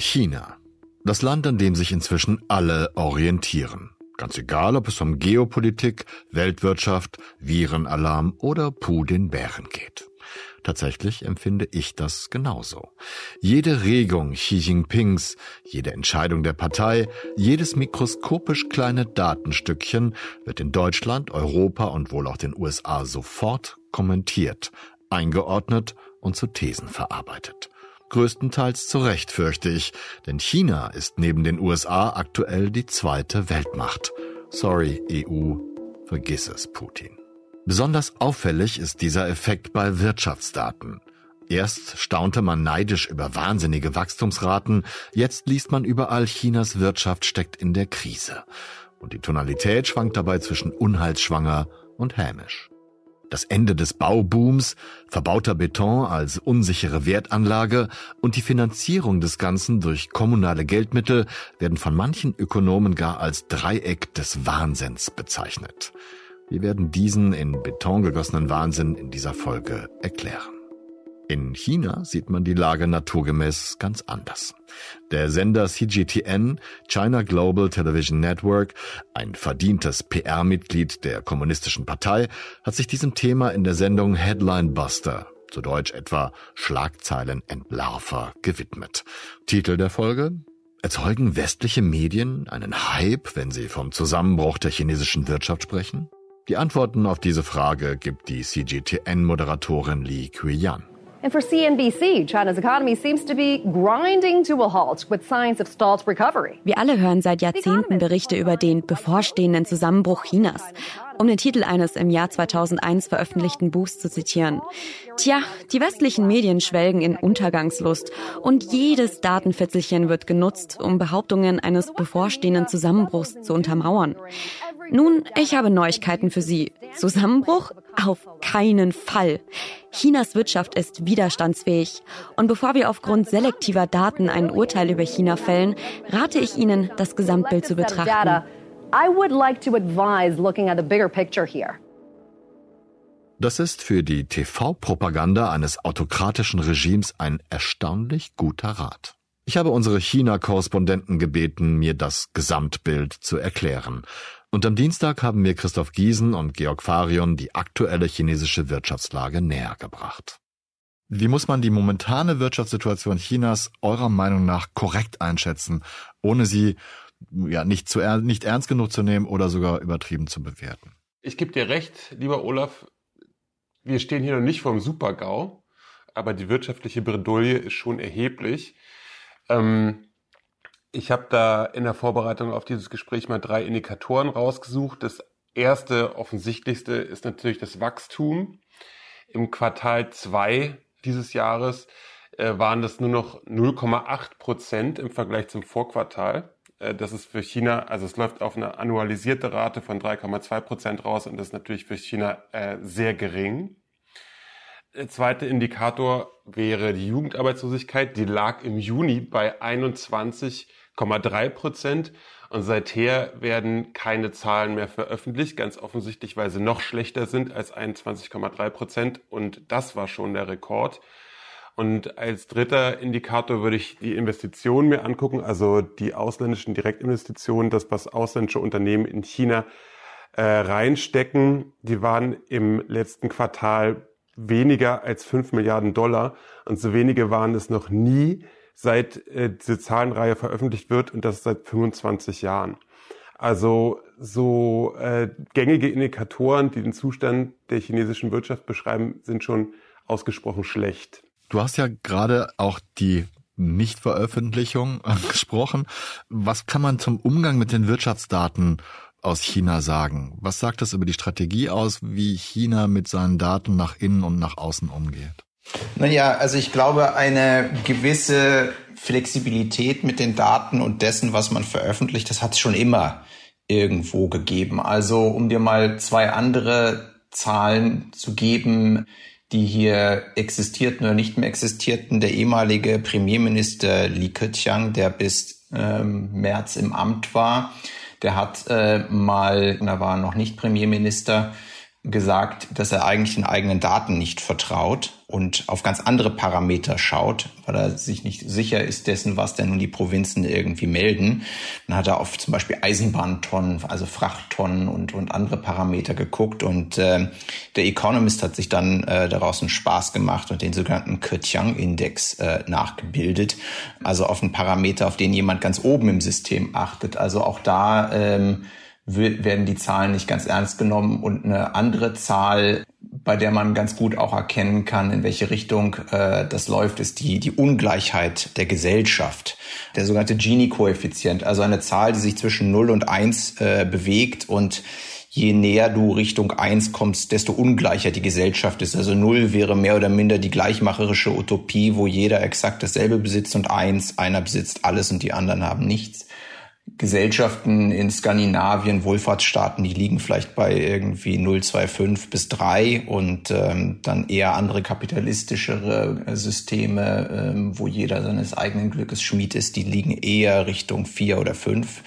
China. Das Land, an dem sich inzwischen alle orientieren. Ganz egal, ob es um Geopolitik, Weltwirtschaft, Virenalarm oder Puh den Bären geht. Tatsächlich empfinde ich das genauso. Jede Regung Xi Jinpings, jede Entscheidung der Partei, jedes mikroskopisch kleine Datenstückchen wird in Deutschland, Europa und wohl auch den USA sofort kommentiert, eingeordnet und zu Thesen verarbeitet. Größtenteils zu Recht, fürchte ich, denn China ist neben den USA aktuell die zweite Weltmacht. Sorry, EU, vergiss es, Putin. Besonders auffällig ist dieser Effekt bei Wirtschaftsdaten. Erst staunte man neidisch über wahnsinnige Wachstumsraten, jetzt liest man überall, Chinas Wirtschaft steckt in der Krise. Und die Tonalität schwankt dabei zwischen unheilsschwanger und hämisch. Das Ende des Baubooms, verbauter Beton als unsichere Wertanlage und die Finanzierung des Ganzen durch kommunale Geldmittel werden von manchen Ökonomen gar als Dreieck des Wahnsinns bezeichnet. Wir werden diesen in Beton gegossenen Wahnsinn in dieser Folge erklären. In China sieht man die Lage naturgemäß ganz anders. Der Sender CGTN, China Global Television Network, ein verdientes PR-Mitglied der Kommunistischen Partei, hat sich diesem Thema in der Sendung Headline Buster, zu Deutsch etwa Schlagzeilenentlarver, gewidmet. Titel der Folge? Erzeugen westliche Medien einen Hype, wenn sie vom Zusammenbruch der chinesischen Wirtschaft sprechen? Die Antworten auf diese Frage gibt die CGTN-Moderatorin Li Kuiyan. And for CNBC, China's economy seems to be grinding to a halt with signs of stalled recovery. Wir alle hören seit Jahrzehnten Berichte über den bevorstehenden Zusammenbruch Chinas. Um den Titel eines im Jahr 2001 veröffentlichten Buchs zu zitieren. Tja, die westlichen Medien schwelgen in Untergangslust und jedes Datenfitzelchen wird genutzt, um Behauptungen eines bevorstehenden Zusammenbruchs zu untermauern. Nun, ich habe Neuigkeiten für Sie. Zusammenbruch? Auf keinen Fall. Chinas Wirtschaft ist widerstandsfähig. Und bevor wir aufgrund selektiver Daten ein Urteil über China fällen, rate ich Ihnen, das Gesamtbild zu betrachten. Das ist für die TV-Propaganda eines autokratischen Regimes ein erstaunlich guter Rat. Ich habe unsere China-Korrespondenten gebeten, mir das Gesamtbild zu erklären. Und am Dienstag haben mir Christoph Giesen und Georg Farion die aktuelle chinesische Wirtschaftslage näher gebracht. Wie muss man die momentane Wirtschaftssituation Chinas eurer Meinung nach korrekt einschätzen, ohne sie ja nicht zu nicht ernst genug zu nehmen oder sogar übertrieben zu bewerten? Ich gebe dir recht, lieber Olaf. Wir stehen hier noch nicht vor dem Super-GAU, aber die wirtschaftliche Bredouille ist schon erheblich. Ähm, ich habe da in der Vorbereitung auf dieses Gespräch mal drei Indikatoren rausgesucht. Das erste, offensichtlichste ist natürlich das Wachstum. Im Quartal zwei dieses Jahres äh, waren das nur noch 0,8 Prozent im Vergleich zum Vorquartal. Äh, das ist für China, also es läuft auf eine annualisierte Rate von 3,2 Prozent raus und das ist natürlich für China äh, sehr gering. Der zweite Indikator wäre die Jugendarbeitslosigkeit. Die lag im Juni bei 21 8,3 Prozent. Und seither werden keine Zahlen mehr veröffentlicht, ganz offensichtlich, weil sie noch schlechter sind als 21,3 Prozent. Und das war schon der Rekord. Und als dritter Indikator würde ich die Investitionen mir angucken, also die ausländischen Direktinvestitionen, das was ausländische Unternehmen in China äh, reinstecken. Die waren im letzten Quartal weniger als 5 Milliarden Dollar und so wenige waren es noch nie seit äh, diese Zahlenreihe veröffentlicht wird und das seit 25 Jahren. Also so äh, gängige Indikatoren, die den Zustand der chinesischen Wirtschaft beschreiben, sind schon ausgesprochen schlecht. Du hast ja gerade auch die Nichtveröffentlichung angesprochen. Was kann man zum Umgang mit den Wirtschaftsdaten aus China sagen? Was sagt das über die Strategie aus, wie China mit seinen Daten nach innen und nach außen umgeht? Naja, also ich glaube, eine gewisse Flexibilität mit den Daten und dessen, was man veröffentlicht, das hat es schon immer irgendwo gegeben. Also um dir mal zwei andere Zahlen zu geben, die hier existierten oder nicht mehr existierten. Der ehemalige Premierminister Li Keqiang, der bis ähm, März im Amt war, der hat äh, mal, er war noch nicht Premierminister, gesagt, dass er eigentlich den eigenen Daten nicht vertraut und auf ganz andere Parameter schaut, weil er sich nicht sicher ist dessen, was denn nun die Provinzen irgendwie melden. Dann hat er auf zum Beispiel Eisenbahntonnen, also Frachttonnen und, und andere Parameter geguckt und äh, der Economist hat sich dann äh, daraus einen Spaß gemacht und den sogenannten Kertiang-Index äh, nachgebildet, also auf einen Parameter, auf den jemand ganz oben im System achtet. Also auch da ähm, werden die Zahlen nicht ganz ernst genommen und eine andere Zahl, bei der man ganz gut auch erkennen kann, in welche Richtung äh, das läuft, ist die, die Ungleichheit der Gesellschaft. Der sogenannte Gini-Koeffizient, also eine Zahl, die sich zwischen 0 und 1 äh, bewegt und je näher du Richtung 1 kommst, desto ungleicher die Gesellschaft ist. Also 0 wäre mehr oder minder die gleichmacherische Utopie, wo jeder exakt dasselbe besitzt und 1, einer besitzt alles und die anderen haben nichts. Gesellschaften in Skandinavien, Wohlfahrtsstaaten, die liegen vielleicht bei irgendwie 0,25 bis 3 und ähm, dann eher andere kapitalistischere äh, Systeme, ähm, wo jeder seines eigenen Glückes Schmied ist, die liegen eher Richtung 4 oder 5,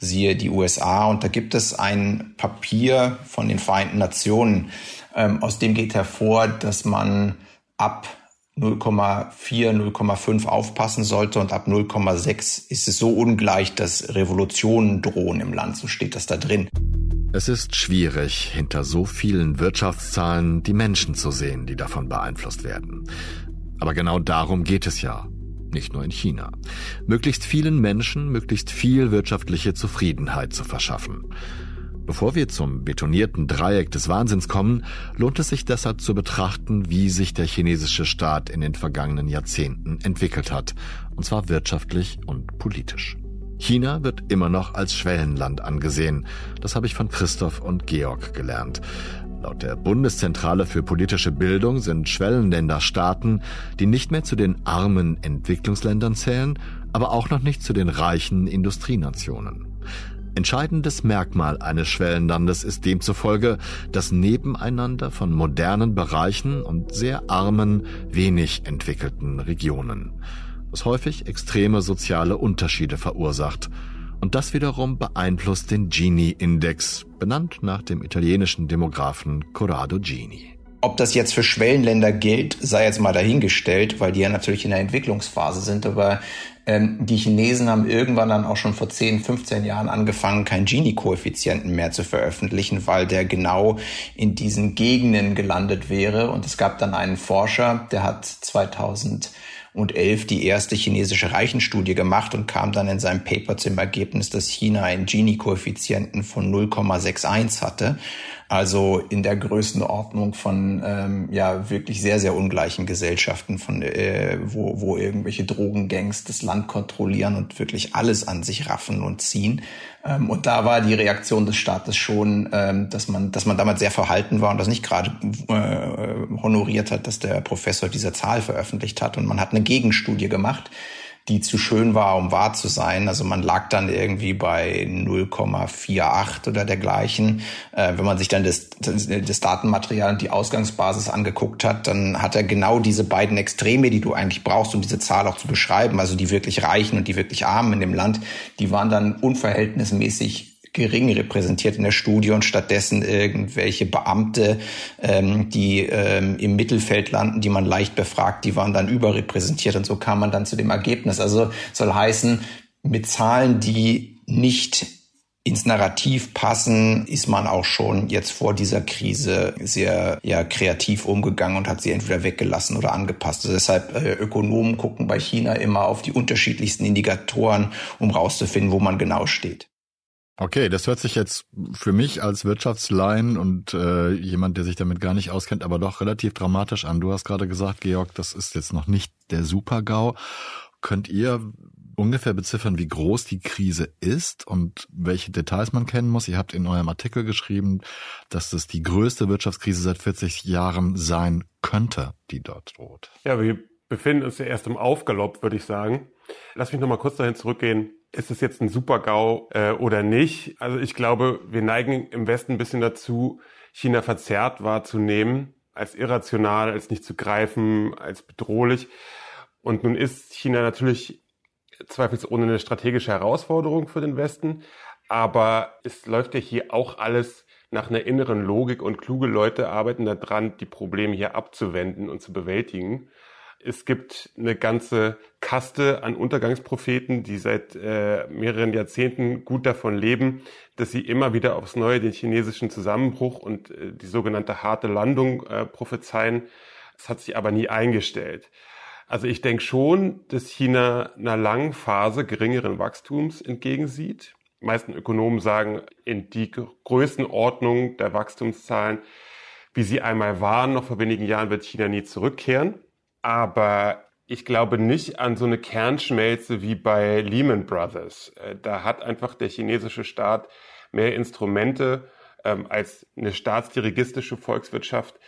siehe die USA. Und da gibt es ein Papier von den Vereinten Nationen, ähm, aus dem geht hervor, dass man ab 0,4, 0,5 aufpassen sollte und ab 0,6 ist es so ungleich, dass Revolutionen drohen im Land. So steht das da drin. Es ist schwierig, hinter so vielen Wirtschaftszahlen die Menschen zu sehen, die davon beeinflusst werden. Aber genau darum geht es ja. Nicht nur in China. Möglichst vielen Menschen möglichst viel wirtschaftliche Zufriedenheit zu verschaffen. Bevor wir zum betonierten Dreieck des Wahnsinns kommen, lohnt es sich deshalb zu betrachten, wie sich der chinesische Staat in den vergangenen Jahrzehnten entwickelt hat, und zwar wirtschaftlich und politisch. China wird immer noch als Schwellenland angesehen. Das habe ich von Christoph und Georg gelernt. Laut der Bundeszentrale für politische Bildung sind Schwellenländer Staaten, die nicht mehr zu den armen Entwicklungsländern zählen, aber auch noch nicht zu den reichen Industrienationen. Entscheidendes Merkmal eines Schwellenlandes ist demzufolge das Nebeneinander von modernen Bereichen und sehr armen, wenig entwickelten Regionen, was häufig extreme soziale Unterschiede verursacht. Und das wiederum beeinflusst den Gini-Index, benannt nach dem italienischen Demografen Corrado Gini. Ob das jetzt für Schwellenländer gilt, sei jetzt mal dahingestellt, weil die ja natürlich in der Entwicklungsphase sind. Aber ähm, die Chinesen haben irgendwann dann auch schon vor 10, 15 Jahren angefangen, keinen Gini-Koeffizienten mehr zu veröffentlichen, weil der genau in diesen Gegenden gelandet wäre. Und es gab dann einen Forscher, der hat 2000 und elf die erste chinesische Reichenstudie gemacht und kam dann in seinem Paper zum Ergebnis, dass China einen Gini-Koeffizienten von 0,61 hatte also in der Größenordnung von ähm, ja wirklich sehr, sehr ungleichen Gesellschaften, von äh, wo, wo irgendwelche Drogengangs das Land kontrollieren und wirklich alles an sich raffen und ziehen. Ähm, und da war die Reaktion des Staates schon, ähm, dass man, dass man damals sehr verhalten war und das nicht gerade äh, honoriert hat, dass der Professor diese Zahl veröffentlicht hat. Und man hat eine Gegenstudie gemacht die zu schön war, um wahr zu sein. Also man lag dann irgendwie bei 0,48 oder dergleichen. Äh, wenn man sich dann das, das Datenmaterial und die Ausgangsbasis angeguckt hat, dann hat er genau diese beiden Extreme, die du eigentlich brauchst, um diese Zahl auch zu beschreiben, also die wirklich Reichen und die wirklich Armen in dem Land, die waren dann unverhältnismäßig gering repräsentiert in der Studie und stattdessen irgendwelche Beamte, ähm, die ähm, im Mittelfeld landen, die man leicht befragt, die waren dann überrepräsentiert und so kam man dann zu dem Ergebnis. Also soll heißen, mit Zahlen, die nicht ins Narrativ passen, ist man auch schon jetzt vor dieser Krise sehr ja, kreativ umgegangen und hat sie entweder weggelassen oder angepasst. Also deshalb äh, Ökonomen gucken bei China immer auf die unterschiedlichsten Indikatoren, um rauszufinden, wo man genau steht. Okay, das hört sich jetzt für mich als Wirtschaftslein und äh, jemand, der sich damit gar nicht auskennt, aber doch relativ dramatisch an. Du hast gerade gesagt, Georg, das ist jetzt noch nicht der Super-GAU. Könnt ihr ungefähr beziffern, wie groß die Krise ist und welche Details man kennen muss? Ihr habt in eurem Artikel geschrieben, dass das die größte Wirtschaftskrise seit 40 Jahren sein könnte, die dort droht. Ja, wir befinden uns ja erst im Aufgalopp, würde ich sagen. Lass mich nochmal kurz dahin zurückgehen ist es jetzt ein Super-GAU äh, oder nicht? Also ich glaube, wir neigen im Westen ein bisschen dazu, China verzerrt wahrzunehmen, als irrational, als nicht zu greifen, als bedrohlich. Und nun ist China natürlich zweifelsohne eine strategische Herausforderung für den Westen, aber es läuft ja hier auch alles nach einer inneren Logik und kluge Leute arbeiten daran, die Probleme hier abzuwenden und zu bewältigen. Es gibt eine ganze Kaste an Untergangspropheten, die seit äh, mehreren Jahrzehnten gut davon leben, dass sie immer wieder aufs Neue den chinesischen Zusammenbruch und äh, die sogenannte harte Landung äh, prophezeien. Das hat sich aber nie eingestellt. Also ich denke schon, dass China einer langen Phase geringeren Wachstums entgegensieht. Die meisten Ökonomen sagen, in die Größenordnung der Wachstumszahlen, wie sie einmal waren, noch vor wenigen Jahren wird China nie zurückkehren. Aber ich glaube nicht an so eine Kernschmelze wie bei Lehman Brothers. Äh, da hat einfach der chinesische Staat mehr Instrumente ähm, als eine staatsdirigistische Volkswirtschaft.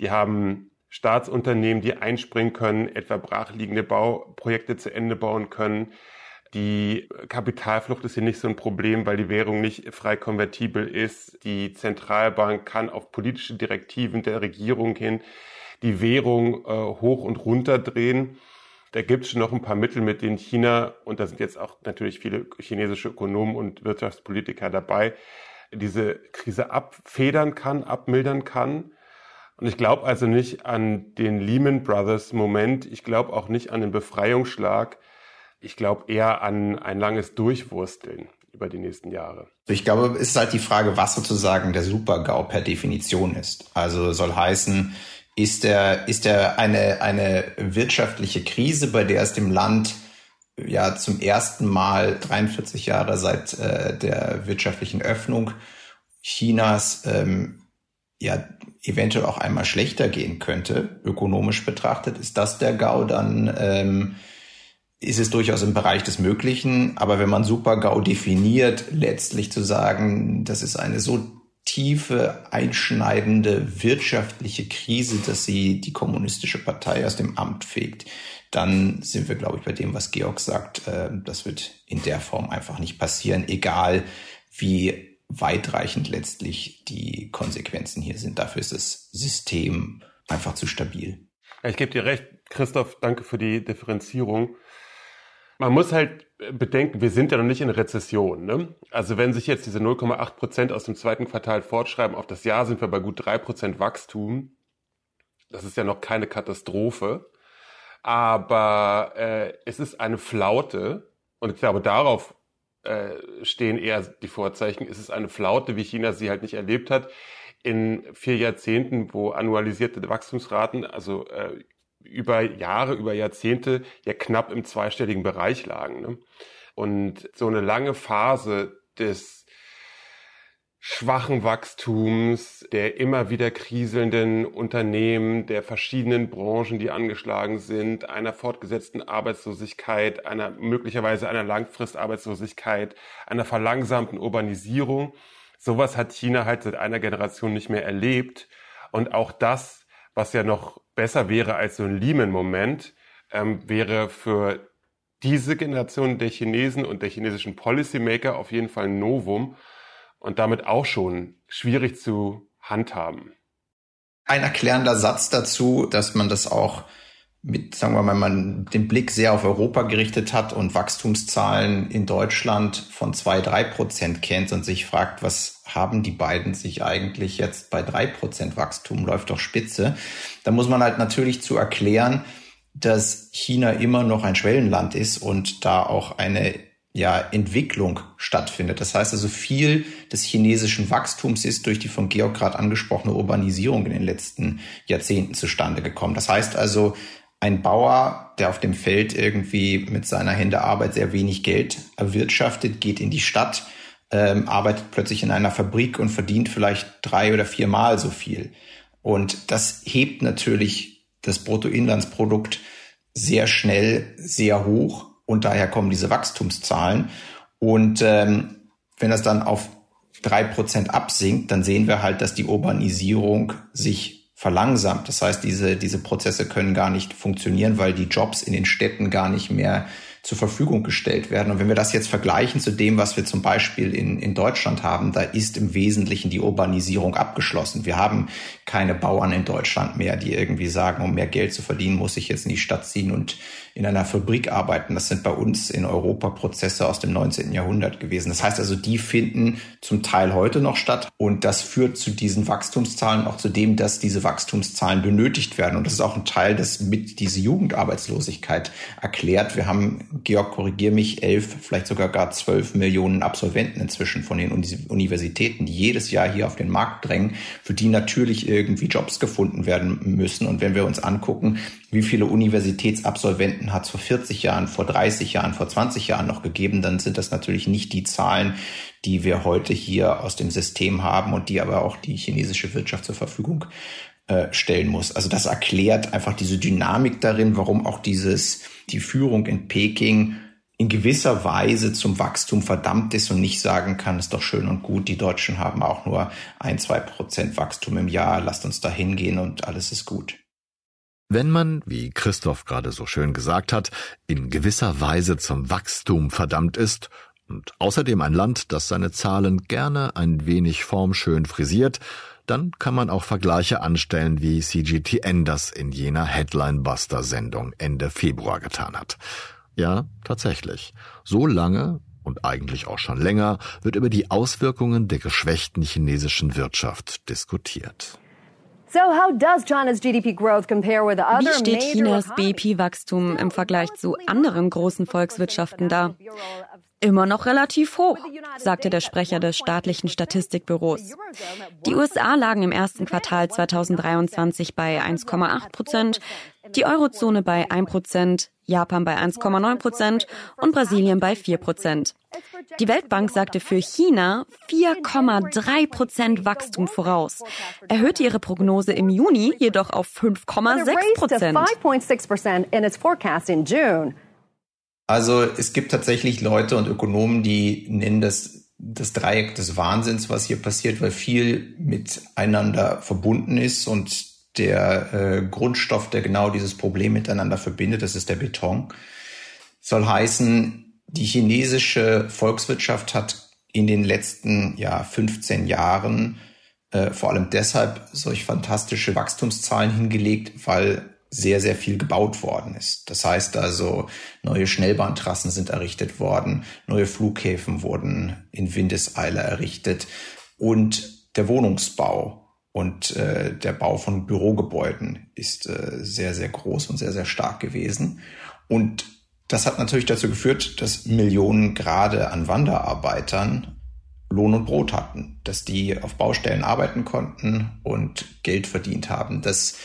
Die haben Staatsunternehmen, die einspringen können, etwa brachliegende Bauprojekte zu Ende bauen können. Die Kapitalflucht ist hier nicht so ein Problem, weil die Währung nicht frei konvertibel ist. Die Zentralbank kann auf politische Direktiven der Regierung hin die Währung äh, hoch und runter drehen. Da gibt es schon noch ein paar Mittel, mit denen China, und da sind jetzt auch natürlich viele chinesische Ökonomen und Wirtschaftspolitiker dabei, diese Krise abfedern kann, abmildern kann. Und ich glaube also nicht an den Lehman Brothers Moment. Ich glaube auch nicht an den Befreiungsschlag. Ich glaube eher an ein langes Durchwursteln über die nächsten Jahre. Ich glaube, es ist halt die Frage, was sozusagen der Super-GAU per Definition ist. Also soll heißen, ist er, ist er eine, eine wirtschaftliche Krise, bei der es dem Land ja zum ersten Mal 43 Jahre seit äh, der wirtschaftlichen Öffnung Chinas ähm, ja eventuell auch einmal schlechter gehen könnte, ökonomisch betrachtet, ist das der GAU, dann ähm, ist es durchaus im Bereich des Möglichen. Aber wenn man Super-GAU definiert, letztlich zu sagen, das ist eine so tiefe, einschneidende wirtschaftliche Krise, dass sie die kommunistische Partei aus dem Amt fegt, dann sind wir, glaube ich, bei dem, was Georg sagt. Äh, das wird in der Form einfach nicht passieren, egal wie weitreichend letztlich die Konsequenzen hier sind. Dafür ist das System einfach zu stabil. Ich gebe dir recht, Christoph, danke für die Differenzierung. Man muss halt bedenken, wir sind ja noch nicht in Rezession. Ne? Also wenn sich jetzt diese 0,8 Prozent aus dem zweiten Quartal fortschreiben, auf das Jahr sind wir bei gut drei Prozent Wachstum. Das ist ja noch keine Katastrophe. Aber äh, es ist eine Flaute und ich glaube, darauf äh, stehen eher die Vorzeichen. Es ist eine Flaute, wie China sie halt nicht erlebt hat in vier Jahrzehnten, wo annualisierte Wachstumsraten, also äh, über Jahre, über Jahrzehnte ja knapp im zweistelligen Bereich lagen. Ne? Und so eine lange Phase des schwachen Wachstums, der immer wieder kriselnden Unternehmen, der verschiedenen Branchen, die angeschlagen sind, einer fortgesetzten Arbeitslosigkeit, einer möglicherweise einer Langfristarbeitslosigkeit, einer verlangsamten Urbanisierung. Sowas hat China halt seit einer Generation nicht mehr erlebt. Und auch das, was ja noch besser wäre als so ein Lehman-Moment, ähm, wäre für diese Generation der Chinesen und der chinesischen Policymaker auf jeden Fall ein Novum und damit auch schon schwierig zu handhaben. Ein erklärender Satz dazu, dass man das auch mit, sagen wir mal, man den Blick sehr auf Europa gerichtet hat und Wachstumszahlen in Deutschland von zwei, drei Prozent kennt und sich fragt, was haben die beiden sich eigentlich jetzt bei drei Prozent Wachstum, läuft doch spitze. Da muss man halt natürlich zu erklären, dass China immer noch ein Schwellenland ist und da auch eine ja, Entwicklung stattfindet. Das heißt also, viel des chinesischen Wachstums ist durch die von Georg gerade angesprochene Urbanisierung in den letzten Jahrzehnten zustande gekommen. Das heißt also, ein Bauer, der auf dem Feld irgendwie mit seiner Hände Arbeit sehr wenig Geld erwirtschaftet, geht in die Stadt, ähm, arbeitet plötzlich in einer Fabrik und verdient vielleicht drei oder viermal so viel. Und das hebt natürlich das Bruttoinlandsprodukt sehr schnell sehr hoch und daher kommen diese Wachstumszahlen. Und ähm, wenn das dann auf drei Prozent absinkt, dann sehen wir halt, dass die Urbanisierung sich verlangsamt. Das heißt, diese, diese Prozesse können gar nicht funktionieren, weil die Jobs in den Städten gar nicht mehr zur Verfügung gestellt werden. Und wenn wir das jetzt vergleichen zu dem, was wir zum Beispiel in, in Deutschland haben, da ist im Wesentlichen die Urbanisierung abgeschlossen. Wir haben keine Bauern in Deutschland mehr, die irgendwie sagen, um mehr Geld zu verdienen, muss ich jetzt in die Stadt ziehen und in einer Fabrik arbeiten. Das sind bei uns in Europa Prozesse aus dem 19. Jahrhundert gewesen. Das heißt also, die finden zum Teil heute noch statt. Und das führt zu diesen Wachstumszahlen, auch zu dem, dass diese Wachstumszahlen benötigt werden. Und das ist auch ein Teil, das mit diese Jugendarbeitslosigkeit erklärt. Wir haben Georg, korrigier mich, elf, vielleicht sogar gar zwölf Millionen Absolventen inzwischen von den Universitäten, die jedes Jahr hier auf den Markt drängen, für die natürlich irgendwie Jobs gefunden werden müssen. Und wenn wir uns angucken, wie viele Universitätsabsolventen hat es vor 40 Jahren, vor 30 Jahren, vor 20 Jahren noch gegeben, dann sind das natürlich nicht die Zahlen, die wir heute hier aus dem System haben und die aber auch die chinesische Wirtschaft zur Verfügung äh, stellen muss. Also das erklärt einfach diese Dynamik darin, warum auch dieses, die Führung in Peking in gewisser Weise zum Wachstum verdammt ist und nicht sagen kann, ist doch schön und gut, die Deutschen haben auch nur ein, zwei Prozent Wachstum im Jahr, lasst uns da hingehen und alles ist gut. Wenn man, wie Christoph gerade so schön gesagt hat, in gewisser Weise zum Wachstum verdammt ist und außerdem ein Land, das seine Zahlen gerne ein wenig formschön frisiert, dann kann man auch Vergleiche anstellen, wie CGTN das in jener Headline-Buster-Sendung Ende Februar getan hat. Ja, tatsächlich. So lange und eigentlich auch schon länger wird über die Auswirkungen der geschwächten chinesischen Wirtschaft diskutiert. Wie steht Chinas BIP-Wachstum im Vergleich zu anderen großen Volkswirtschaften da? Immer noch relativ hoch, sagte der Sprecher des staatlichen Statistikbüros. Die USA lagen im ersten Quartal 2023 bei 1,8 Prozent, die Eurozone bei 1 Prozent, Japan bei 1,9 Prozent und Brasilien bei 4 Prozent. Die Weltbank sagte für China 4,3 Prozent Wachstum voraus, erhöhte ihre Prognose im Juni jedoch auf 5,6 Prozent. Also es gibt tatsächlich Leute und Ökonomen, die nennen das das Dreieck des Wahnsinns, was hier passiert, weil viel miteinander verbunden ist und der äh, Grundstoff, der genau dieses Problem miteinander verbindet, das ist der Beton. Soll heißen, die chinesische Volkswirtschaft hat in den letzten ja, 15 Jahren äh, vor allem deshalb solch fantastische Wachstumszahlen hingelegt, weil sehr, sehr viel gebaut worden ist. Das heißt also, neue Schnellbahntrassen sind errichtet worden, neue Flughäfen wurden in Windeseile errichtet und der Wohnungsbau und äh, der Bau von Bürogebäuden ist äh, sehr, sehr groß und sehr, sehr stark gewesen. Und das hat natürlich dazu geführt, dass Millionen gerade an Wanderarbeitern Lohn und Brot hatten, dass die auf Baustellen arbeiten konnten und Geld verdient haben, dass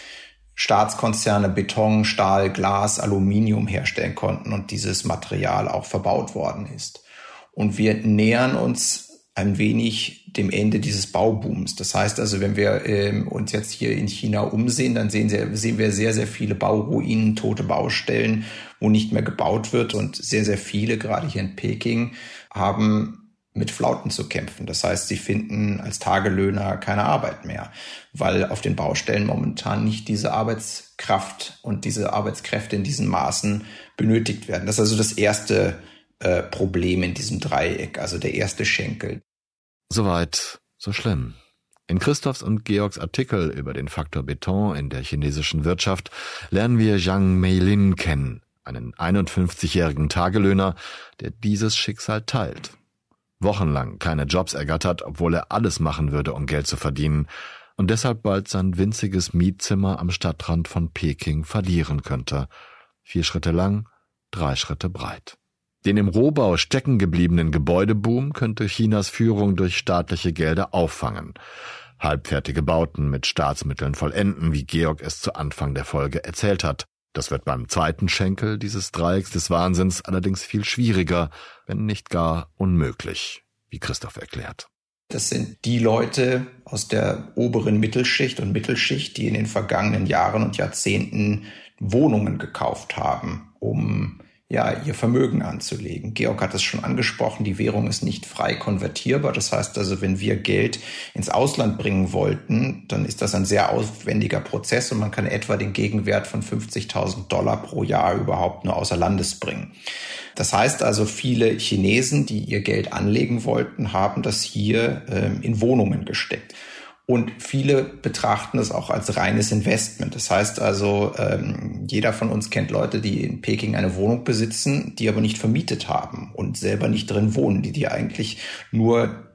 Staatskonzerne Beton, Stahl, Glas, Aluminium herstellen konnten und dieses Material auch verbaut worden ist. Und wir nähern uns ein wenig dem Ende dieses Baubooms. Das heißt also, wenn wir ähm, uns jetzt hier in China umsehen, dann sehen, wir, sehen wir sehr, sehr viele Bauruinen, tote Baustellen, wo nicht mehr gebaut wird. Und sehr, sehr viele, gerade hier in Peking, haben mit Flauten zu kämpfen. Das heißt, sie finden als Tagelöhner keine Arbeit mehr, weil auf den Baustellen momentan nicht diese Arbeitskraft und diese Arbeitskräfte in diesen Maßen benötigt werden. Das ist also das erste äh, Problem in diesem Dreieck, also der erste Schenkel. Soweit, so schlimm. In Christophs und Georgs Artikel über den Faktor Beton in der chinesischen Wirtschaft lernen wir Zhang Meilin kennen, einen 51-jährigen Tagelöhner, der dieses Schicksal teilt wochenlang keine Jobs ergattert, obwohl er alles machen würde, um Geld zu verdienen, und deshalb bald sein winziges Mietzimmer am Stadtrand von Peking verlieren könnte. Vier Schritte lang, drei Schritte breit. Den im Rohbau stecken gebliebenen Gebäudeboom könnte Chinas Führung durch staatliche Gelder auffangen. Halbfertige Bauten mit Staatsmitteln vollenden, wie Georg es zu Anfang der Folge erzählt hat. Das wird beim zweiten Schenkel dieses Dreiecks des Wahnsinns allerdings viel schwieriger, wenn nicht gar unmöglich, wie Christoph erklärt. Das sind die Leute aus der oberen Mittelschicht und Mittelschicht, die in den vergangenen Jahren und Jahrzehnten Wohnungen gekauft haben, um ja, ihr Vermögen anzulegen. Georg hat es schon angesprochen, die Währung ist nicht frei konvertierbar. Das heißt also, wenn wir Geld ins Ausland bringen wollten, dann ist das ein sehr aufwendiger Prozess und man kann etwa den Gegenwert von 50.000 Dollar pro Jahr überhaupt nur außer Landes bringen. Das heißt also, viele Chinesen, die ihr Geld anlegen wollten, haben das hier ähm, in Wohnungen gesteckt. Und viele betrachten es auch als reines Investment. Das heißt also, ähm, jeder von uns kennt Leute, die in Peking eine Wohnung besitzen, die aber nicht vermietet haben und selber nicht drin wohnen, die die eigentlich nur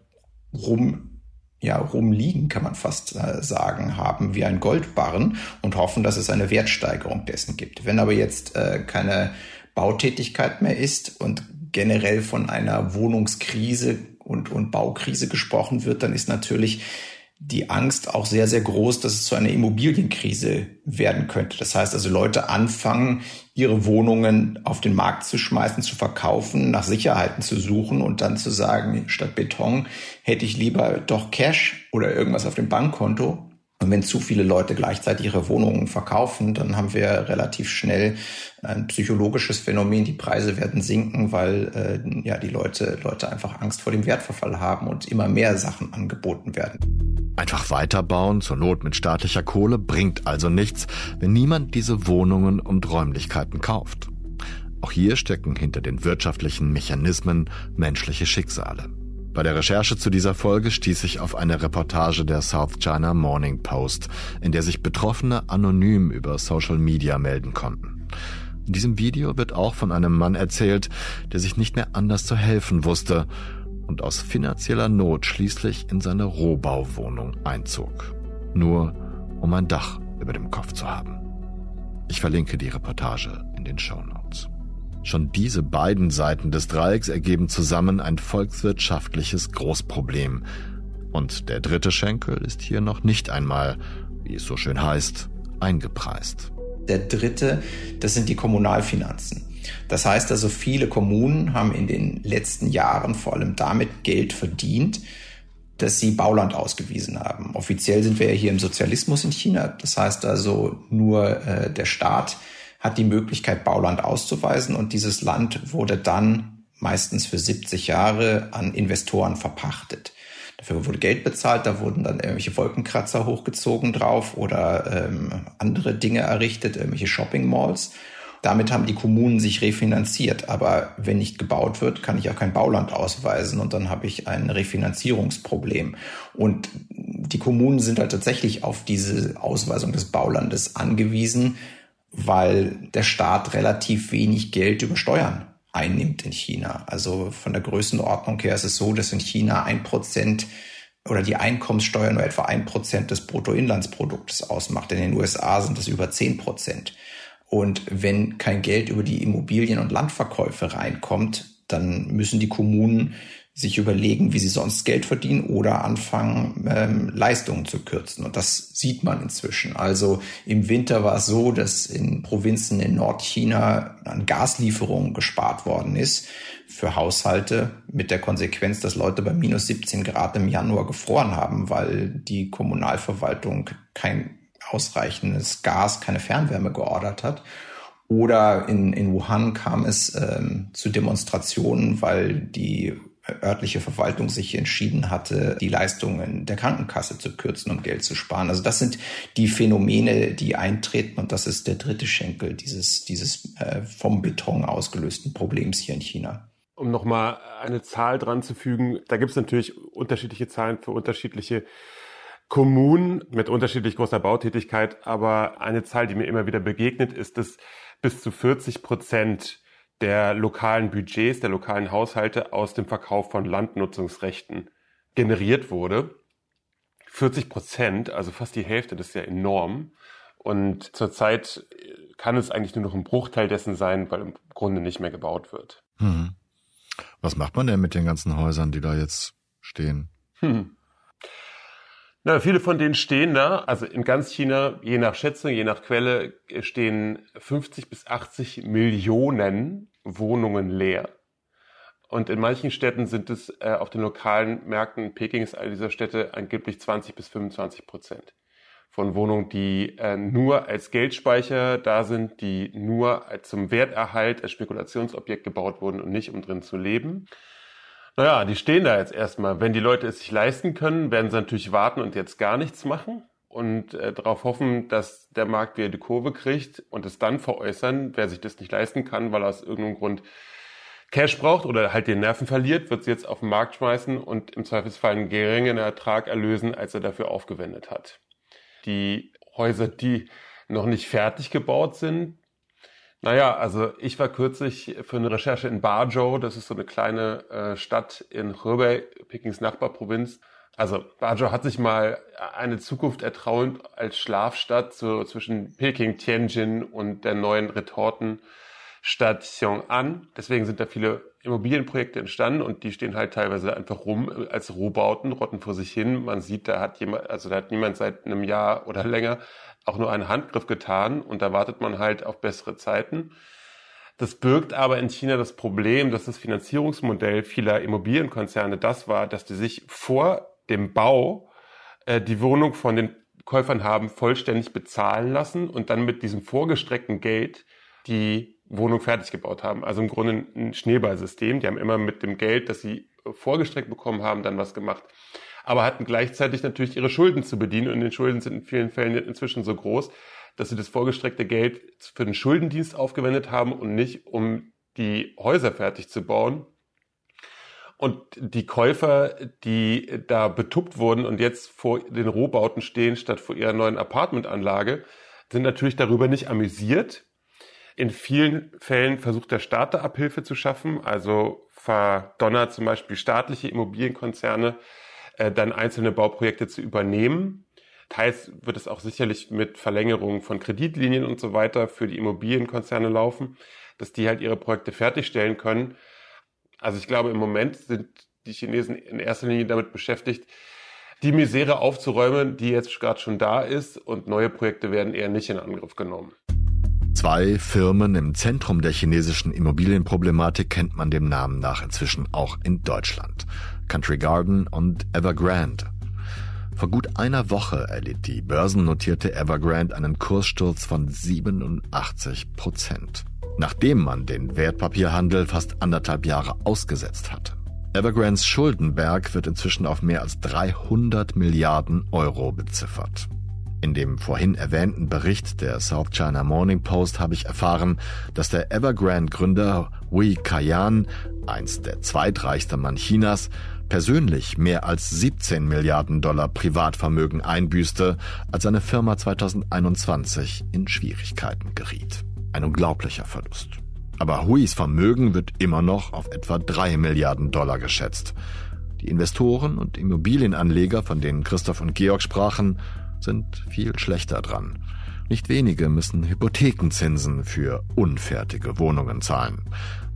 rum ja, rumliegen, kann man fast äh, sagen, haben wie ein Goldbarren und hoffen, dass es eine Wertsteigerung dessen gibt. Wenn aber jetzt äh, keine Bautätigkeit mehr ist und generell von einer Wohnungskrise und, und Baukrise gesprochen wird, dann ist natürlich die Angst auch sehr, sehr groß, dass es zu einer Immobilienkrise werden könnte. Das heißt also, Leute anfangen, ihre Wohnungen auf den Markt zu schmeißen, zu verkaufen, nach Sicherheiten zu suchen und dann zu sagen, statt Beton hätte ich lieber doch Cash oder irgendwas auf dem Bankkonto und wenn zu viele Leute gleichzeitig ihre Wohnungen verkaufen, dann haben wir relativ schnell ein psychologisches Phänomen. Die Preise werden sinken, weil äh, ja die Leute Leute einfach Angst vor dem Wertverfall haben und immer mehr Sachen angeboten werden. Einfach weiterbauen, zur Not mit staatlicher Kohle, bringt also nichts, wenn niemand diese Wohnungen und Räumlichkeiten kauft. Auch hier stecken hinter den wirtschaftlichen Mechanismen menschliche Schicksale. Bei der Recherche zu dieser Folge stieß ich auf eine Reportage der South China Morning Post, in der sich Betroffene anonym über Social Media melden konnten. In diesem Video wird auch von einem Mann erzählt, der sich nicht mehr anders zu helfen wusste und aus finanzieller Not schließlich in seine Rohbauwohnung einzog. Nur um ein Dach über dem Kopf zu haben. Ich verlinke die Reportage in den Show Notes. Schon diese beiden Seiten des Dreiecks ergeben zusammen ein volkswirtschaftliches Großproblem. Und der dritte Schenkel ist hier noch nicht einmal, wie es so schön heißt, eingepreist. Der dritte, das sind die Kommunalfinanzen. Das heißt also, viele Kommunen haben in den letzten Jahren vor allem damit Geld verdient, dass sie Bauland ausgewiesen haben. Offiziell sind wir ja hier im Sozialismus in China. Das heißt also, nur äh, der Staat hat die Möglichkeit, Bauland auszuweisen und dieses Land wurde dann meistens für 70 Jahre an Investoren verpachtet. Dafür wurde Geld bezahlt, da wurden dann irgendwelche Wolkenkratzer hochgezogen drauf oder ähm, andere Dinge errichtet, irgendwelche Shopping Malls. Damit haben die Kommunen sich refinanziert. Aber wenn nicht gebaut wird, kann ich auch kein Bauland ausweisen und dann habe ich ein Refinanzierungsproblem. Und die Kommunen sind halt tatsächlich auf diese Ausweisung des Baulandes angewiesen, weil der Staat relativ wenig Geld über Steuern einnimmt in China. Also von der Größenordnung her ist es so, dass in China ein Prozent oder die Einkommenssteuer nur etwa ein Prozent des Bruttoinlandsproduktes ausmacht. In den USA sind das über zehn Prozent. Und wenn kein Geld über die Immobilien- und Landverkäufe reinkommt, dann müssen die Kommunen sich überlegen, wie sie sonst Geld verdienen oder anfangen, ähm, Leistungen zu kürzen. Und das sieht man inzwischen. Also im Winter war es so, dass in Provinzen in Nordchina an Gaslieferungen gespart worden ist für Haushalte mit der Konsequenz, dass Leute bei minus 17 Grad im Januar gefroren haben, weil die Kommunalverwaltung kein ausreichendes Gas, keine Fernwärme geordert hat. Oder in, in Wuhan kam es ähm, zu Demonstrationen, weil die örtliche Verwaltung sich entschieden hatte, die Leistungen der Krankenkasse zu kürzen, um Geld zu sparen. Also das sind die Phänomene, die eintreten und das ist der dritte Schenkel dieses, dieses äh, vom Beton ausgelösten Problems hier in China. Um nochmal eine Zahl dran zu fügen, da gibt es natürlich unterschiedliche Zahlen für unterschiedliche Kommunen mit unterschiedlich großer Bautätigkeit, aber eine Zahl, die mir immer wieder begegnet, ist, dass bis zu 40 Prozent der lokalen Budgets, der lokalen Haushalte aus dem Verkauf von Landnutzungsrechten generiert wurde. 40 Prozent, also fast die Hälfte, das ist ja enorm. Und zurzeit kann es eigentlich nur noch ein Bruchteil dessen sein, weil im Grunde nicht mehr gebaut wird. Hm. Was macht man denn mit den ganzen Häusern, die da jetzt stehen? Hm. Na, viele von denen stehen da, also in ganz China, je nach Schätzung, je nach Quelle, stehen 50 bis 80 Millionen Wohnungen leer. Und in manchen Städten sind es äh, auf den lokalen Märkten Pekings, all dieser Städte, angeblich 20 bis 25 Prozent. von Wohnungen, die äh, nur als Geldspeicher da sind, die nur zum Werterhalt als Spekulationsobjekt gebaut wurden und nicht um drin zu leben. Naja, die stehen da jetzt erstmal. Wenn die Leute es sich leisten können, werden sie natürlich warten und jetzt gar nichts machen und äh, darauf hoffen, dass der Markt wieder die Kurve kriegt und es dann veräußern. Wer sich das nicht leisten kann, weil er aus irgendeinem Grund Cash braucht oder halt den Nerven verliert, wird sie jetzt auf den Markt schmeißen und im Zweifelsfall einen geringeren Ertrag erlösen, als er dafür aufgewendet hat die Häuser, die noch nicht fertig gebaut sind. Naja, also ich war kürzlich für eine Recherche in Barjo, das ist so eine kleine äh, Stadt in Hebei, Pekings Nachbarprovinz. Also Barjo hat sich mal eine Zukunft ertraunt als Schlafstadt so zwischen Peking, Tianjin und der neuen Retortenstadt Xiong'an. Deswegen sind da viele Immobilienprojekte entstanden und die stehen halt teilweise einfach rum als Rohbauten, rotten vor sich hin. Man sieht, da hat jemand, also da hat niemand seit einem Jahr oder länger auch nur einen Handgriff getan und da wartet man halt auf bessere Zeiten. Das birgt aber in China das Problem, dass das Finanzierungsmodell vieler Immobilienkonzerne das war, dass die sich vor dem Bau äh, die Wohnung von den Käufern haben vollständig bezahlen lassen und dann mit diesem vorgestreckten Geld die Wohnung fertig gebaut haben. Also im Grunde ein Schneeballsystem. Die haben immer mit dem Geld, das sie vorgestreckt bekommen haben, dann was gemacht. Aber hatten gleichzeitig natürlich ihre Schulden zu bedienen und die Schulden sind in vielen Fällen inzwischen so groß, dass sie das vorgestreckte Geld für den Schuldendienst aufgewendet haben und nicht um die Häuser fertig zu bauen. Und die Käufer, die da betuppt wurden und jetzt vor den Rohbauten stehen statt vor ihrer neuen Apartmentanlage, sind natürlich darüber nicht amüsiert, in vielen Fällen versucht der Staat da Abhilfe zu schaffen, also verdonnert zum Beispiel staatliche Immobilienkonzerne, äh, dann einzelne Bauprojekte zu übernehmen. Teils wird es auch sicherlich mit Verlängerungen von Kreditlinien und so weiter für die Immobilienkonzerne laufen, dass die halt ihre Projekte fertigstellen können. Also ich glaube, im Moment sind die Chinesen in erster Linie damit beschäftigt, die Misere aufzuräumen, die jetzt gerade schon da ist und neue Projekte werden eher nicht in Angriff genommen. Zwei Firmen im Zentrum der chinesischen Immobilienproblematik kennt man dem Namen nach inzwischen auch in Deutschland. Country Garden und Evergrande. Vor gut einer Woche erlitt die börsennotierte Evergrande einen Kurssturz von 87 Prozent, nachdem man den Wertpapierhandel fast anderthalb Jahre ausgesetzt hatte. Evergrandes Schuldenberg wird inzwischen auf mehr als 300 Milliarden Euro beziffert. In dem vorhin erwähnten Bericht der South China Morning Post habe ich erfahren, dass der Evergrande-Gründer Hui Kaiyan, einst der zweitreichste Mann Chinas, persönlich mehr als 17 Milliarden Dollar Privatvermögen einbüßte, als seine Firma 2021 in Schwierigkeiten geriet. Ein unglaublicher Verlust. Aber Huis Vermögen wird immer noch auf etwa 3 Milliarden Dollar geschätzt. Die Investoren und Immobilienanleger, von denen Christoph und Georg sprachen, sind viel schlechter dran. Nicht wenige müssen Hypothekenzinsen für unfertige Wohnungen zahlen.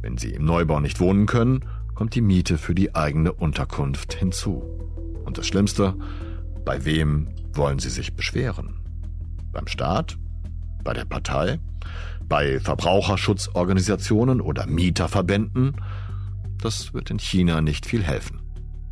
Wenn sie im Neubau nicht wohnen können, kommt die Miete für die eigene Unterkunft hinzu. Und das Schlimmste, bei wem wollen sie sich beschweren? Beim Staat? Bei der Partei? Bei Verbraucherschutzorganisationen oder Mieterverbänden? Das wird in China nicht viel helfen.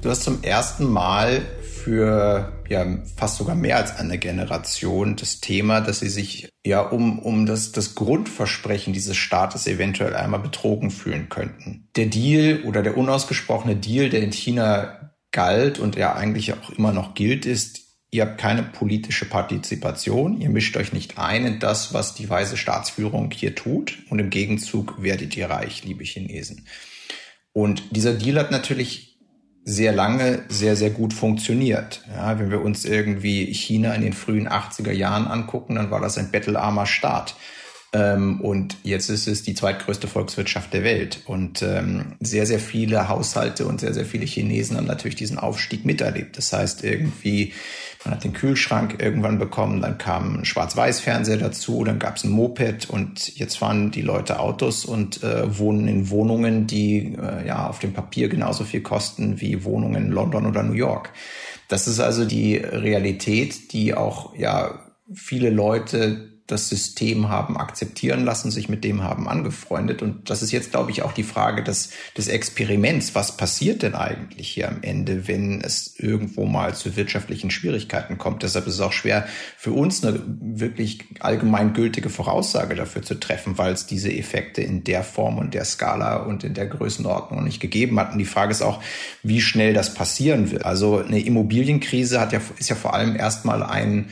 Du hast zum ersten Mal für ja fast sogar mehr als eine Generation das Thema, dass sie sich ja um, um das, das Grundversprechen dieses Staates eventuell einmal betrogen fühlen könnten. Der Deal oder der unausgesprochene Deal, der in China galt und der eigentlich auch immer noch gilt, ist, ihr habt keine politische Partizipation, ihr mischt euch nicht ein in das, was die weise Staatsführung hier tut und im Gegenzug werdet ihr reich, liebe Chinesen. Und dieser Deal hat natürlich sehr lange sehr, sehr gut funktioniert. Ja, wenn wir uns irgendwie China in den frühen 80er Jahren angucken, dann war das ein bettelarmer Staat. Ähm, und jetzt ist es die zweitgrößte Volkswirtschaft der Welt. Und ähm, sehr, sehr viele Haushalte und sehr, sehr viele Chinesen haben natürlich diesen Aufstieg miterlebt. Das heißt, irgendwie, man hat den Kühlschrank irgendwann bekommen, dann kam ein Schwarz-Weiß-Fernseher dazu, dann gab es ein Moped und jetzt fahren die Leute Autos und äh, wohnen in Wohnungen, die äh, ja auf dem Papier genauso viel kosten wie Wohnungen in London oder New York. Das ist also die Realität, die auch ja viele Leute das System haben akzeptieren lassen, sich mit dem haben angefreundet. Und das ist jetzt, glaube ich, auch die Frage des, des Experiments. Was passiert denn eigentlich hier am Ende, wenn es irgendwo mal zu wirtschaftlichen Schwierigkeiten kommt? Deshalb ist es auch schwer für uns eine wirklich allgemeingültige Voraussage dafür zu treffen, weil es diese Effekte in der Form und der Skala und in der Größenordnung nicht gegeben hat. Und die Frage ist auch, wie schnell das passieren wird. Also eine Immobilienkrise hat ja, ist ja vor allem erstmal ein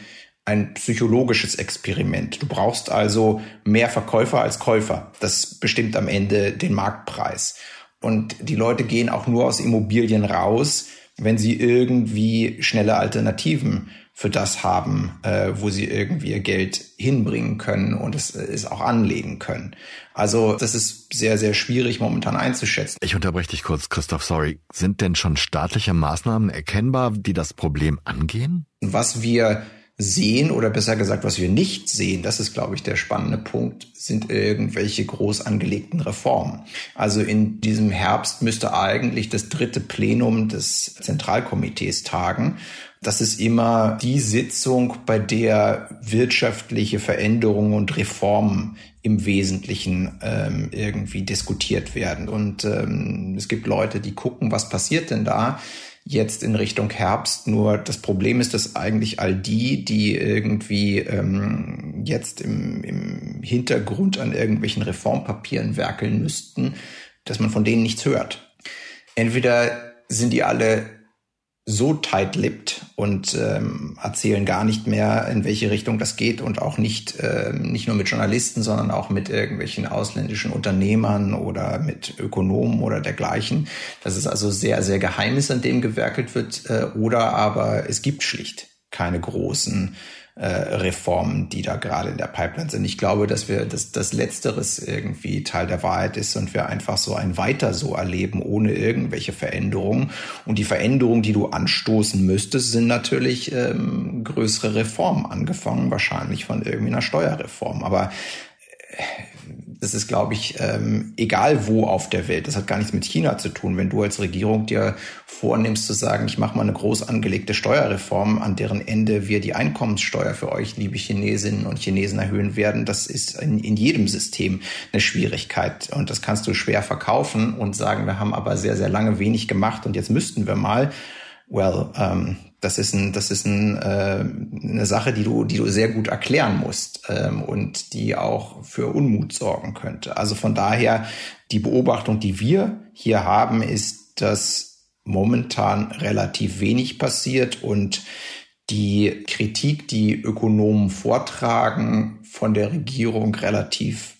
ein psychologisches Experiment. Du brauchst also mehr Verkäufer als Käufer. Das bestimmt am Ende den Marktpreis. Und die Leute gehen auch nur aus Immobilien raus, wenn sie irgendwie schnelle Alternativen für das haben, äh, wo sie irgendwie ihr Geld hinbringen können und es, es auch anlegen können. Also das ist sehr, sehr schwierig momentan einzuschätzen. Ich unterbreche dich kurz, Christoph, sorry. Sind denn schon staatliche Maßnahmen erkennbar, die das Problem angehen? Was wir sehen oder besser gesagt, was wir nicht sehen, das ist, glaube ich, der spannende Punkt, sind irgendwelche groß angelegten Reformen. Also in diesem Herbst müsste eigentlich das dritte Plenum des Zentralkomitees tagen. Das ist immer die Sitzung, bei der wirtschaftliche Veränderungen und Reformen im Wesentlichen ähm, irgendwie diskutiert werden. Und ähm, es gibt Leute, die gucken, was passiert denn da? Jetzt in Richtung Herbst. Nur das Problem ist, dass eigentlich all die, die irgendwie ähm, jetzt im, im Hintergrund an irgendwelchen Reformpapieren werkeln müssten, dass man von denen nichts hört. Entweder sind die alle so tight-lipped und ähm, erzählen gar nicht mehr, in welche Richtung das geht und auch nicht, ähm, nicht nur mit Journalisten, sondern auch mit irgendwelchen ausländischen Unternehmern oder mit Ökonomen oder dergleichen. Das ist also sehr, sehr geheim ist, an dem gewerkelt wird. Äh, oder aber es gibt schlicht keine großen äh, Reformen, die da gerade in der Pipeline sind. Ich glaube, dass wir, dass das Letzteres irgendwie Teil der Wahrheit ist und wir einfach so ein Weiter so erleben, ohne irgendwelche Veränderungen. Und die Veränderungen, die du anstoßen müsstest, sind natürlich ähm, größere Reformen, angefangen wahrscheinlich von irgendwie einer Steuerreform. Aber äh, das ist, glaube ich, ähm, egal wo auf der Welt. Das hat gar nichts mit China zu tun. Wenn du als Regierung dir vornimmst zu sagen, ich mache mal eine groß angelegte Steuerreform, an deren Ende wir die Einkommenssteuer für euch, liebe Chinesinnen und Chinesen, erhöhen werden, das ist in, in jedem System eine Schwierigkeit. Und das kannst du schwer verkaufen und sagen, wir haben aber sehr, sehr lange wenig gemacht und jetzt müssten wir mal. Well, ähm, das ist ein, das ist ein, äh, eine Sache, die du, die du sehr gut erklären musst ähm, und die auch für Unmut sorgen könnte. Also von daher die Beobachtung, die wir hier haben, ist, dass momentan relativ wenig passiert und die Kritik, die Ökonomen vortragen, von der Regierung relativ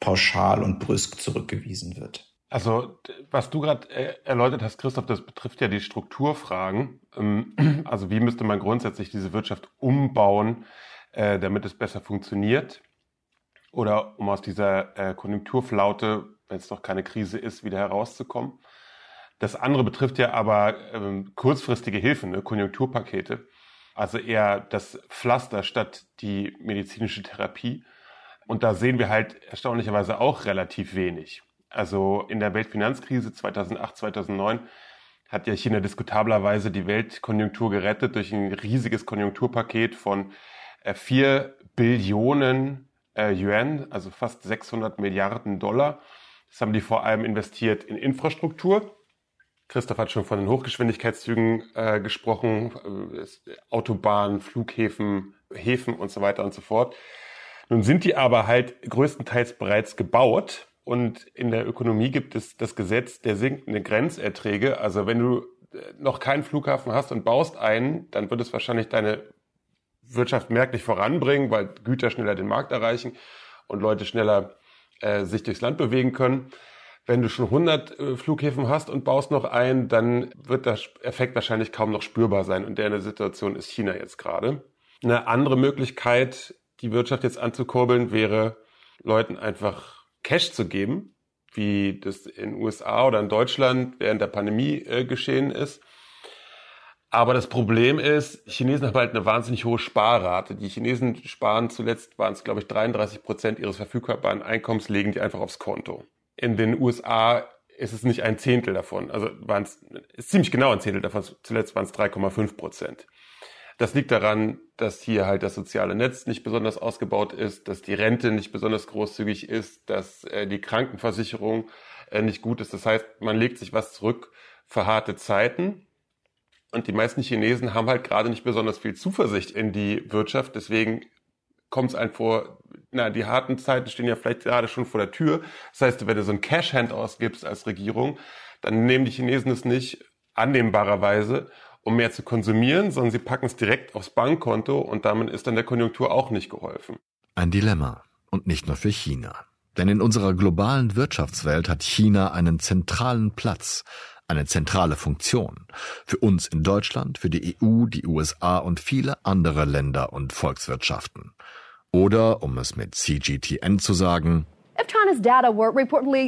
pauschal und brüsk zurückgewiesen wird. Also, was du gerade äh, erläutert hast, Christoph, das betrifft ja die Strukturfragen. Ähm, also, wie müsste man grundsätzlich diese Wirtschaft umbauen, äh, damit es besser funktioniert? Oder um aus dieser äh, Konjunkturflaute, wenn es doch keine Krise ist, wieder herauszukommen? Das andere betrifft ja aber ähm, kurzfristige Hilfen, ne? Konjunkturpakete. Also eher das Pflaster statt die medizinische Therapie. Und da sehen wir halt erstaunlicherweise auch relativ wenig. Also in der Weltfinanzkrise 2008, 2009 hat ja China diskutablerweise die Weltkonjunktur gerettet durch ein riesiges Konjunkturpaket von äh, 4 Billionen äh, Yuan, also fast 600 Milliarden Dollar. Das haben die vor allem investiert in Infrastruktur. Christoph hat schon von den Hochgeschwindigkeitszügen äh, gesprochen, äh, Autobahnen, Flughäfen, Häfen und so weiter und so fort. Nun sind die aber halt größtenteils bereits gebaut und in der Ökonomie gibt es das Gesetz der sinkenden Grenzerträge. Also wenn du äh, noch keinen Flughafen hast und baust einen, dann wird es wahrscheinlich deine Wirtschaft merklich voranbringen, weil Güter schneller den Markt erreichen und Leute schneller äh, sich durchs Land bewegen können. Wenn du schon 100 äh, Flughäfen hast und baust noch einen, dann wird der Effekt wahrscheinlich kaum noch spürbar sein. Und der Situation ist China jetzt gerade. Eine andere Möglichkeit, die Wirtschaft jetzt anzukurbeln, wäre, Leuten einfach Cash zu geben, wie das in USA oder in Deutschland während der Pandemie äh, geschehen ist. Aber das Problem ist, Chinesen haben halt eine wahnsinnig hohe Sparrate. Die Chinesen sparen zuletzt, waren es glaube ich 33 Prozent ihres verfügbaren Einkommens, legen die einfach aufs Konto. In den USA ist es nicht ein Zehntel davon. Also waren es, ist ziemlich genau ein Zehntel davon. Zuletzt waren es 3,5 Prozent. Das liegt daran, dass hier halt das soziale Netz nicht besonders ausgebaut ist, dass die Rente nicht besonders großzügig ist, dass äh, die Krankenversicherung äh, nicht gut ist. Das heißt, man legt sich was zurück für harte Zeiten. Und die meisten Chinesen haben halt gerade nicht besonders viel Zuversicht in die Wirtschaft. Deswegen kommt es einem vor, na, die harten Zeiten stehen ja vielleicht gerade schon vor der Tür. Das heißt, wenn du so ein Cash-Hand ausgibst als Regierung, dann nehmen die Chinesen es nicht annehmbarerweise, um mehr zu konsumieren, sondern sie packen es direkt aufs Bankkonto und damit ist dann der Konjunktur auch nicht geholfen. Ein Dilemma. Und nicht nur für China. Denn in unserer globalen Wirtschaftswelt hat China einen zentralen Platz, eine zentrale Funktion. Für uns in Deutschland, für die EU, die USA und viele andere Länder und Volkswirtschaften. Oder, um es mit CGTN zu sagen,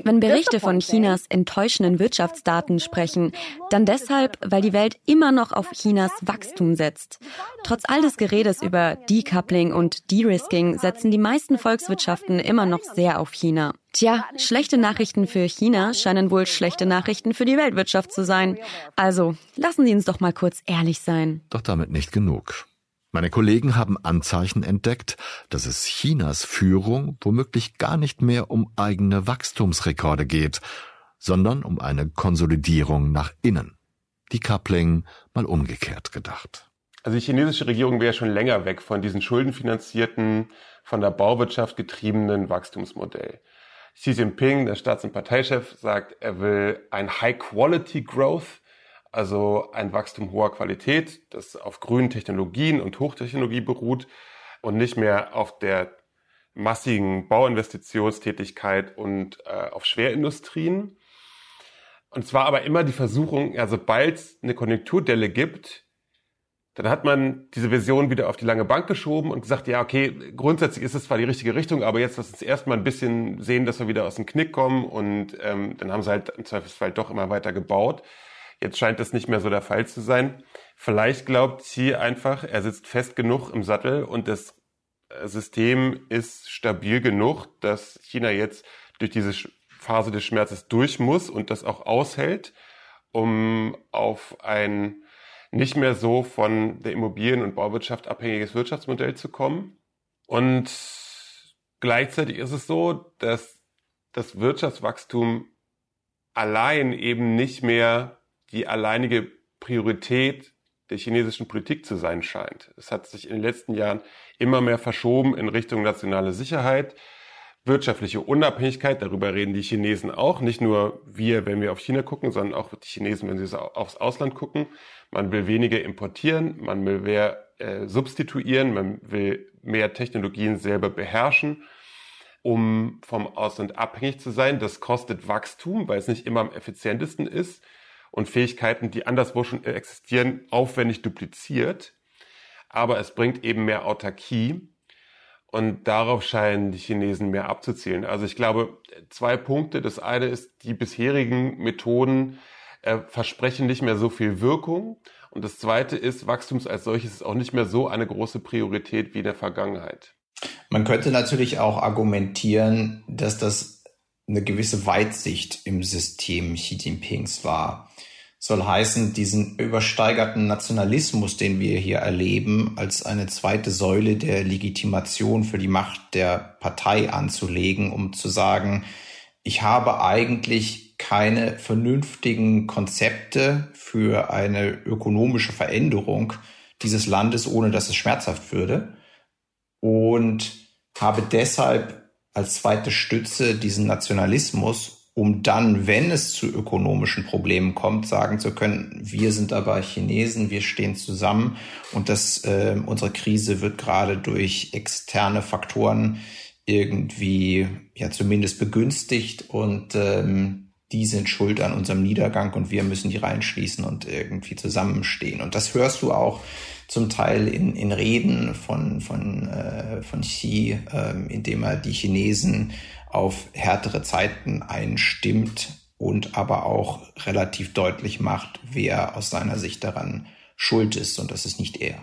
wenn Berichte von Chinas enttäuschenden Wirtschaftsdaten sprechen, dann deshalb, weil die Welt immer noch auf Chinas Wachstum setzt. Trotz all des Geredes über Decoupling und De-Risking setzen die meisten Volkswirtschaften immer noch sehr auf China. Tja, schlechte Nachrichten für China scheinen wohl schlechte Nachrichten für die Weltwirtschaft zu sein. Also, lassen Sie uns doch mal kurz ehrlich sein. Doch damit nicht genug. Meine Kollegen haben Anzeichen entdeckt, dass es Chinas Führung womöglich gar nicht mehr um eigene Wachstumsrekorde geht, sondern um eine Konsolidierung nach innen. Die Coupling mal umgekehrt gedacht. Also die chinesische Regierung wäre schon länger weg von diesem schuldenfinanzierten, von der Bauwirtschaft getriebenen Wachstumsmodell. Xi Jinping, der Staats- und Parteichef, sagt, er will ein High-Quality-Growth, also ein Wachstum hoher Qualität, das auf grünen Technologien und Hochtechnologie beruht und nicht mehr auf der massigen Bauinvestitionstätigkeit und äh, auf Schwerindustrien. Und zwar aber immer die Versuchung, ja, sobald es eine Konjunkturdelle gibt, dann hat man diese Version wieder auf die lange Bank geschoben und gesagt, ja, okay, grundsätzlich ist es zwar die richtige Richtung, aber jetzt lass uns erstmal ein bisschen sehen, dass wir wieder aus dem Knick kommen und ähm, dann haben sie halt im Zweifelsfall doch immer weiter gebaut. Jetzt scheint das nicht mehr so der Fall zu sein. Vielleicht glaubt Xi einfach, er sitzt fest genug im Sattel und das äh, System ist stabil genug, dass China jetzt durch diese Phase des Schmerzes durch muss und das auch aushält, um auf ein nicht mehr so von der Immobilien- und Bauwirtschaft abhängiges Wirtschaftsmodell zu kommen. Und gleichzeitig ist es so, dass das Wirtschaftswachstum allein eben nicht mehr die alleinige Priorität der chinesischen Politik zu sein scheint. Es hat sich in den letzten Jahren immer mehr verschoben in Richtung nationale Sicherheit, wirtschaftliche Unabhängigkeit, darüber reden die Chinesen auch, nicht nur wir, wenn wir auf China gucken, sondern auch die Chinesen, wenn sie aufs Ausland gucken. Man will weniger importieren, man will mehr äh, substituieren, man will mehr Technologien selber beherrschen, um vom Ausland abhängig zu sein. Das kostet Wachstum, weil es nicht immer am effizientesten ist und Fähigkeiten, die anderswo schon existieren, aufwendig dupliziert. Aber es bringt eben mehr Autarkie. Und darauf scheinen die Chinesen mehr abzuzielen. Also ich glaube, zwei Punkte. Das eine ist, die bisherigen Methoden äh, versprechen nicht mehr so viel Wirkung. Und das zweite ist, Wachstums als solches ist auch nicht mehr so eine große Priorität wie in der Vergangenheit. Man könnte natürlich auch argumentieren, dass das eine gewisse Weitsicht im System Xi Jinpings war soll heißen, diesen übersteigerten Nationalismus, den wir hier erleben, als eine zweite Säule der Legitimation für die Macht der Partei anzulegen, um zu sagen, ich habe eigentlich keine vernünftigen Konzepte für eine ökonomische Veränderung dieses Landes, ohne dass es schmerzhaft würde. Und habe deshalb als zweite Stütze diesen Nationalismus um dann, wenn es zu ökonomischen Problemen kommt, sagen zu können, wir sind aber Chinesen, wir stehen zusammen und das, äh, unsere Krise wird gerade durch externe Faktoren irgendwie ja zumindest begünstigt und ähm, die sind schuld an unserem Niedergang und wir müssen die reinschließen und irgendwie zusammenstehen. Und das hörst du auch zum Teil in, in Reden von, von, äh, von Xi, äh, indem er die Chinesen auf härtere Zeiten einstimmt und aber auch relativ deutlich macht, wer aus seiner Sicht daran schuld ist und das ist nicht er.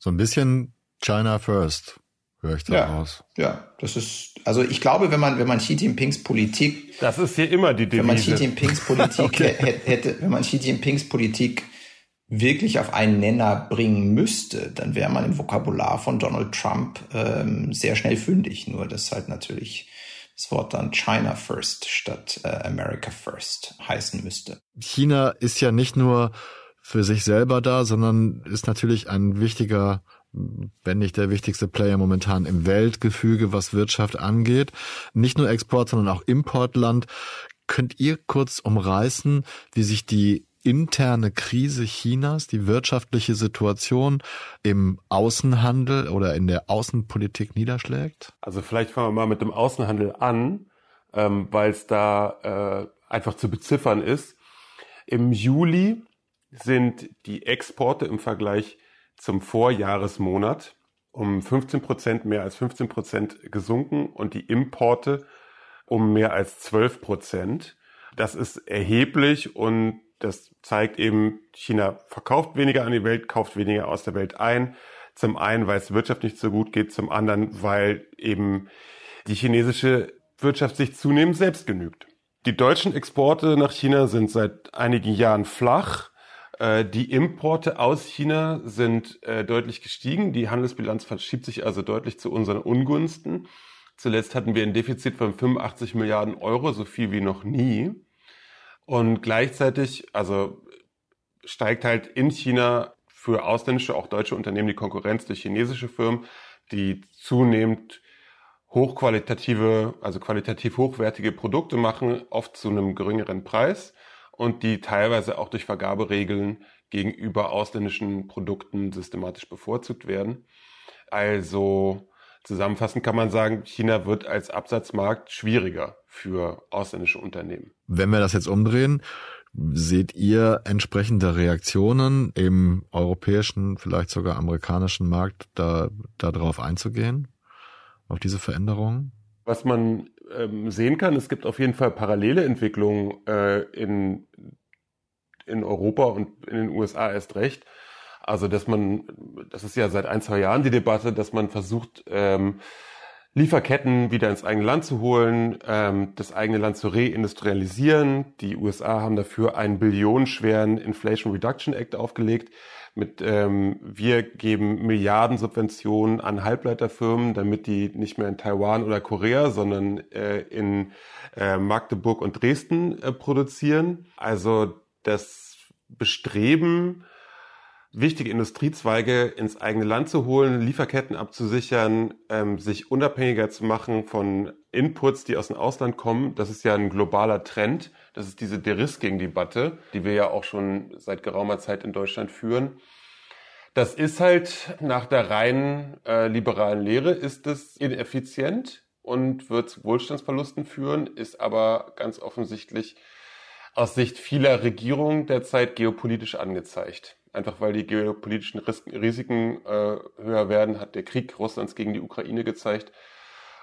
So ein bisschen China First höre ich da ja, raus. Ja, das ist, also ich glaube, wenn man, wenn man Xi Jinpings Politik. Das ist hier immer die Devise. Wenn man Xi Jinpings Politik okay. hätte, wenn man Xi Jinpings Politik wirklich auf einen Nenner bringen müsste, dann wäre man im Vokabular von Donald Trump ähm, sehr schnell fündig. Nur dass halt natürlich das Wort dann China First statt äh, America First heißen müsste. China ist ja nicht nur für sich selber da, sondern ist natürlich ein wichtiger wenn nicht der wichtigste Player momentan im Weltgefüge, was Wirtschaft angeht. Nicht nur Export, sondern auch Importland. Könnt ihr kurz umreißen, wie sich die interne Krise Chinas, die wirtschaftliche Situation im Außenhandel oder in der Außenpolitik niederschlägt? Also vielleicht fangen wir mal mit dem Außenhandel an, ähm, weil es da äh, einfach zu beziffern ist. Im Juli sind die Exporte im Vergleich zum Vorjahresmonat um 15 Prozent, mehr als 15 Prozent gesunken und die Importe um mehr als 12 Prozent. Das ist erheblich und das zeigt eben, China verkauft weniger an die Welt, kauft weniger aus der Welt ein. Zum einen, weil es Wirtschaft nicht so gut geht, zum anderen, weil eben die chinesische Wirtschaft sich zunehmend selbst genügt. Die deutschen Exporte nach China sind seit einigen Jahren flach. Äh, die Importe aus China sind äh, deutlich gestiegen. Die Handelsbilanz verschiebt sich also deutlich zu unseren Ungunsten. Zuletzt hatten wir ein Defizit von 85 Milliarden Euro, so viel wie noch nie. Und gleichzeitig, also steigt halt in China für ausländische, auch deutsche Unternehmen die Konkurrenz durch chinesische Firmen, die zunehmend hochqualitative, also qualitativ hochwertige Produkte machen, oft zu einem geringeren Preis und die teilweise auch durch Vergaberegeln gegenüber ausländischen Produkten systematisch bevorzugt werden. Also zusammenfassend kann man sagen, China wird als Absatzmarkt schwieriger für ausländische Unternehmen. Wenn wir das jetzt umdrehen, seht ihr entsprechende Reaktionen im europäischen, vielleicht sogar amerikanischen Markt, da darauf einzugehen, auf diese Veränderungen? Was man ähm, sehen kann, es gibt auf jeden Fall parallele Entwicklungen äh, in, in Europa und in den USA erst recht. Also, dass man, das ist ja seit ein, zwei Jahren die Debatte, dass man versucht, ähm, Lieferketten wieder ins eigene Land zu holen, ähm, das eigene Land zu reindustrialisieren. Die USA haben dafür einen billionenschweren Inflation Reduction Act aufgelegt. Mit ähm, wir geben Milliarden Subventionen an Halbleiterfirmen, damit die nicht mehr in Taiwan oder Korea, sondern äh, in äh, Magdeburg und Dresden äh, produzieren. Also das Bestreben, wichtige Industriezweige ins eigene Land zu holen, Lieferketten abzusichern, ähm, sich unabhängiger zu machen von Inputs, die aus dem Ausland kommen. Das ist ja ein globaler Trend. Das ist diese De-Risking-Debatte, die wir ja auch schon seit geraumer Zeit in Deutschland führen. Das ist halt nach der reinen äh, liberalen Lehre ist es ineffizient und wird zu Wohlstandsverlusten führen, ist aber ganz offensichtlich aus Sicht vieler Regierungen derzeit geopolitisch angezeigt einfach weil die geopolitischen Risiken äh, höher werden, hat der Krieg Russlands gegen die Ukraine gezeigt.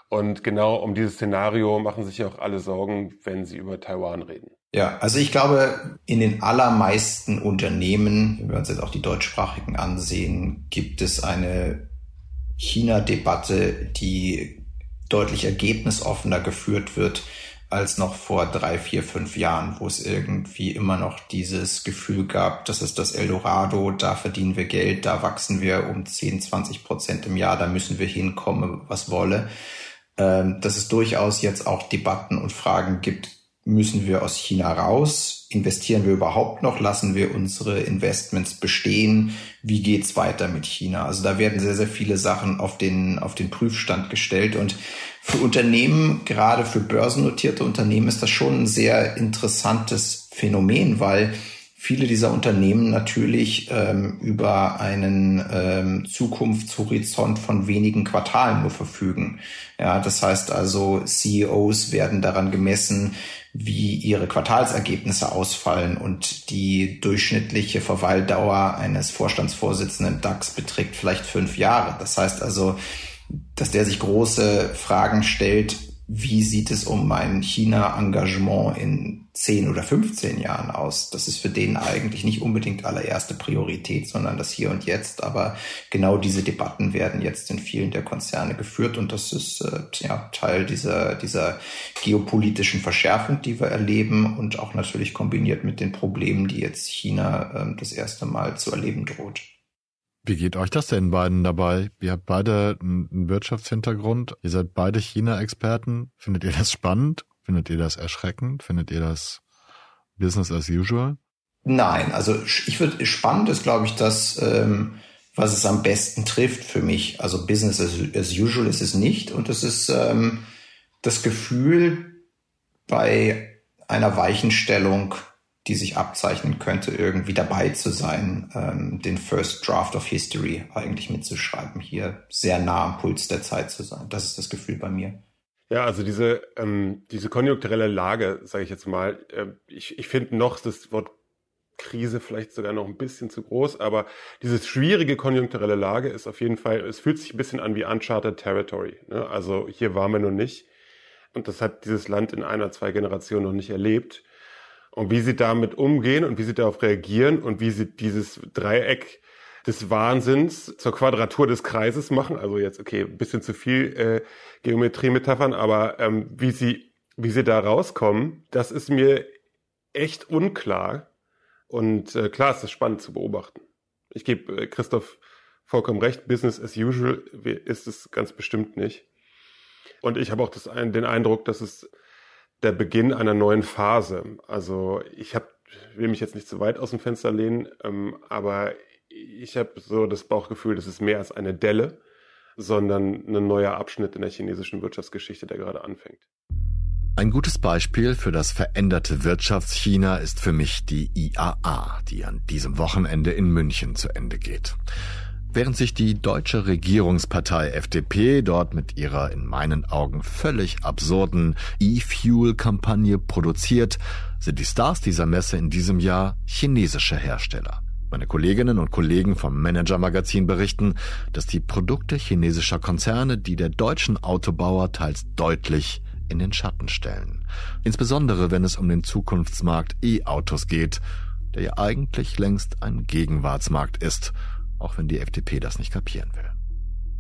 Und genau um dieses Szenario machen sich ja auch alle Sorgen, wenn sie über Taiwan reden. Ja, also ich glaube, in den allermeisten Unternehmen, wenn wir uns jetzt auch die deutschsprachigen ansehen, gibt es eine China-Debatte, die deutlich ergebnisoffener geführt wird als noch vor drei, vier, fünf Jahren, wo es irgendwie immer noch dieses Gefühl gab, das ist das Eldorado, da verdienen wir Geld, da wachsen wir um 10, 20 Prozent im Jahr, da müssen wir hinkommen, was wolle. Ähm, dass es durchaus jetzt auch Debatten und Fragen gibt, müssen wir aus China raus? Investieren wir überhaupt noch? Lassen wir unsere Investments bestehen? Wie geht's weiter mit China? Also da werden sehr, sehr viele Sachen auf den, auf den Prüfstand gestellt und für Unternehmen, gerade für börsennotierte Unternehmen, ist das schon ein sehr interessantes Phänomen, weil viele dieser Unternehmen natürlich ähm, über einen ähm, Zukunftshorizont von wenigen Quartalen nur verfügen. Ja, das heißt also, CEOs werden daran gemessen, wie ihre Quartalsergebnisse ausfallen und die durchschnittliche Verweildauer eines Vorstandsvorsitzenden DAX beträgt vielleicht fünf Jahre. Das heißt also, dass der sich große Fragen stellt, wie sieht es um mein China-Engagement in 10 oder 15 Jahren aus. Das ist für den eigentlich nicht unbedingt allererste Priorität, sondern das Hier und Jetzt. Aber genau diese Debatten werden jetzt in vielen der Konzerne geführt und das ist äh, ja, Teil dieser, dieser geopolitischen Verschärfung, die wir erleben und auch natürlich kombiniert mit den Problemen, die jetzt China äh, das erste Mal zu erleben droht. Wie geht euch das denn beiden dabei? Ihr habt beide einen Wirtschaftshintergrund. Ihr seid beide China-Experten. Findet ihr das spannend? Findet ihr das erschreckend? Findet ihr das Business as usual? Nein, also ich würde spannend ist, glaube ich, das, ähm, was es am besten trifft für mich. Also Business as, as usual ist es nicht und es ist ähm, das Gefühl bei einer Weichenstellung, die sich abzeichnen könnte, irgendwie dabei zu sein, ähm, den First Draft of History eigentlich mitzuschreiben, hier sehr nah am Puls der Zeit zu sein. Das ist das Gefühl bei mir. Ja, also diese, ähm, diese konjunkturelle Lage, sage ich jetzt mal, äh, ich, ich finde noch das Wort Krise vielleicht sogar noch ein bisschen zu groß, aber diese schwierige konjunkturelle Lage ist auf jeden Fall, es fühlt sich ein bisschen an wie Uncharted Territory. Ne? Also hier waren wir noch nicht. Und das hat dieses Land in einer, zwei Generationen noch nicht erlebt. Und wie sie damit umgehen und wie sie darauf reagieren und wie sie dieses Dreieck des Wahnsinns zur Quadratur des Kreises machen. Also jetzt, okay, bisschen zu viel äh, Geometrie-Metaphern, aber ähm, wie sie, wie sie da rauskommen, das ist mir echt unklar. Und äh, klar ist es spannend zu beobachten. Ich gebe äh, Christoph vollkommen recht, Business as usual ist es ganz bestimmt nicht. Und ich habe auch das, den Eindruck, dass es der Beginn einer neuen Phase. Also ich hab, will mich jetzt nicht zu weit aus dem Fenster lehnen, ähm, aber ich habe so das Bauchgefühl, das ist mehr als eine Delle, sondern ein neuer Abschnitt in der chinesischen Wirtschaftsgeschichte, der gerade anfängt. Ein gutes Beispiel für das veränderte Wirtschaftschina ist für mich die IAA, die an diesem Wochenende in München zu Ende geht. Während sich die deutsche Regierungspartei FDP dort mit ihrer in meinen Augen völlig absurden E-Fuel-Kampagne produziert, sind die Stars dieser Messe in diesem Jahr chinesische Hersteller. Meine Kolleginnen und Kollegen vom Manager Magazin berichten, dass die Produkte chinesischer Konzerne die der deutschen Autobauer teils deutlich in den Schatten stellen. Insbesondere wenn es um den Zukunftsmarkt E-Autos geht, der ja eigentlich längst ein Gegenwartsmarkt ist, auch wenn die FDP das nicht kapieren will.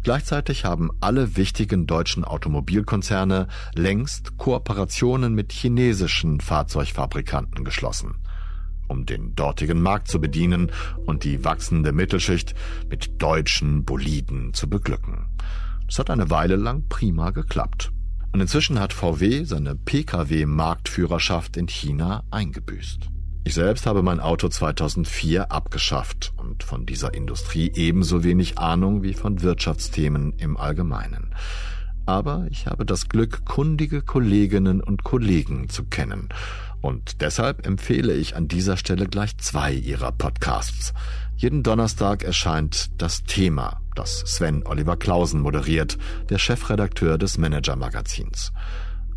Gleichzeitig haben alle wichtigen deutschen Automobilkonzerne längst Kooperationen mit chinesischen Fahrzeugfabrikanten geschlossen um den dortigen Markt zu bedienen und die wachsende Mittelschicht mit deutschen Boliden zu beglücken. Das hat eine Weile lang prima geklappt. Und inzwischen hat VW seine Pkw-Marktführerschaft in China eingebüßt. Ich selbst habe mein Auto 2004 abgeschafft und von dieser Industrie ebenso wenig Ahnung wie von Wirtschaftsthemen im Allgemeinen. Aber ich habe das Glück, kundige Kolleginnen und Kollegen zu kennen und deshalb empfehle ich an dieser Stelle gleich zwei ihrer Podcasts. Jeden Donnerstag erscheint das Thema, das Sven Oliver Klausen moderiert, der Chefredakteur des Manager Magazins.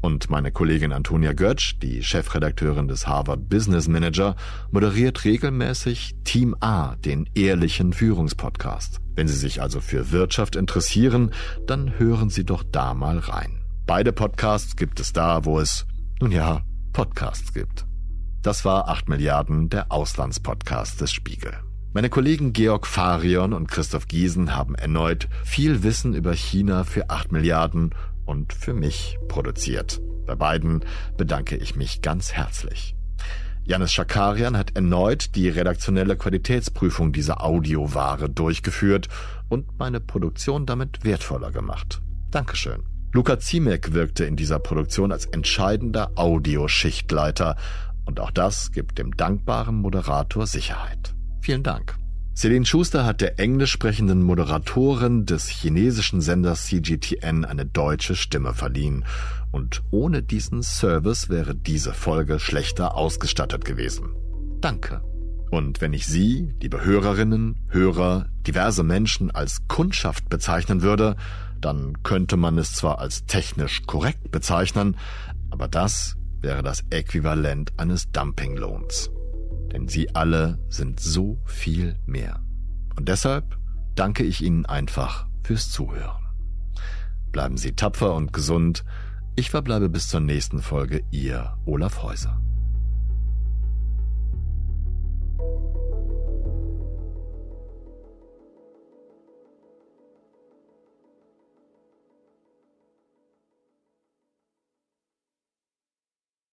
Und meine Kollegin Antonia Götsch, die Chefredakteurin des Harvard Business Manager, moderiert regelmäßig Team A, den ehrlichen Führungspodcast. Wenn Sie sich also für Wirtschaft interessieren, dann hören Sie doch da mal rein. Beide Podcasts gibt es da, wo es, nun ja, Podcasts gibt. Das war 8 Milliarden, der Auslandspodcast des Spiegel. Meine Kollegen Georg Farion und Christoph Giesen haben erneut viel Wissen über China für 8 Milliarden und für mich produziert. Bei beiden bedanke ich mich ganz herzlich. Janis Schakarian hat erneut die redaktionelle Qualitätsprüfung dieser Audioware durchgeführt und meine Produktion damit wertvoller gemacht. Dankeschön. Luca Ziemek wirkte in dieser Produktion als entscheidender Audioschichtleiter und auch das gibt dem dankbaren Moderator Sicherheit. Vielen Dank. Celine Schuster hat der englisch sprechenden Moderatorin des chinesischen Senders CGTN eine deutsche Stimme verliehen. Und ohne diesen Service wäre diese Folge schlechter ausgestattet gewesen. Danke. Und wenn ich Sie, liebe Hörerinnen, Hörer, diverse Menschen als Kundschaft bezeichnen würde, dann könnte man es zwar als technisch korrekt bezeichnen, aber das wäre das Äquivalent eines Dumpinglohns. Denn sie alle sind so viel mehr. Und deshalb danke ich Ihnen einfach fürs Zuhören. Bleiben Sie tapfer und gesund. Ich verbleibe bis zur nächsten Folge, Ihr Olaf Häuser.